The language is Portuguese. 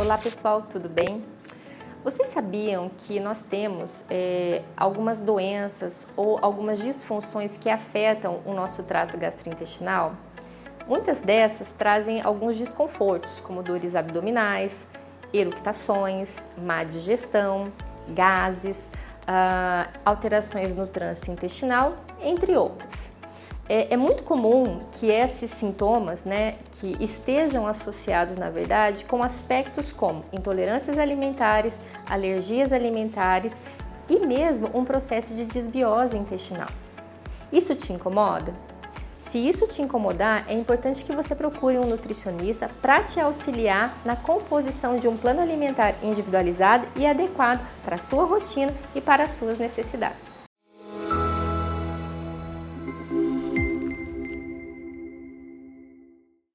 Olá pessoal, tudo bem? Vocês sabiam que nós temos é, algumas doenças ou algumas disfunções que afetam o nosso trato gastrointestinal? Muitas dessas trazem alguns desconfortos, como dores abdominais, eructações, má digestão, gases, ah, alterações no trânsito intestinal, entre outras. É, é, muito comum que esses sintomas, né, que estejam associados, na verdade, com aspectos como intolerâncias alimentares, alergias alimentares e mesmo um processo de desbiose intestinal. Isso te incomoda? Se isso te incomodar, é importante que você procure um nutricionista para te auxiliar na composição de um plano alimentar individualizado e adequado para a sua rotina e para as suas necessidades.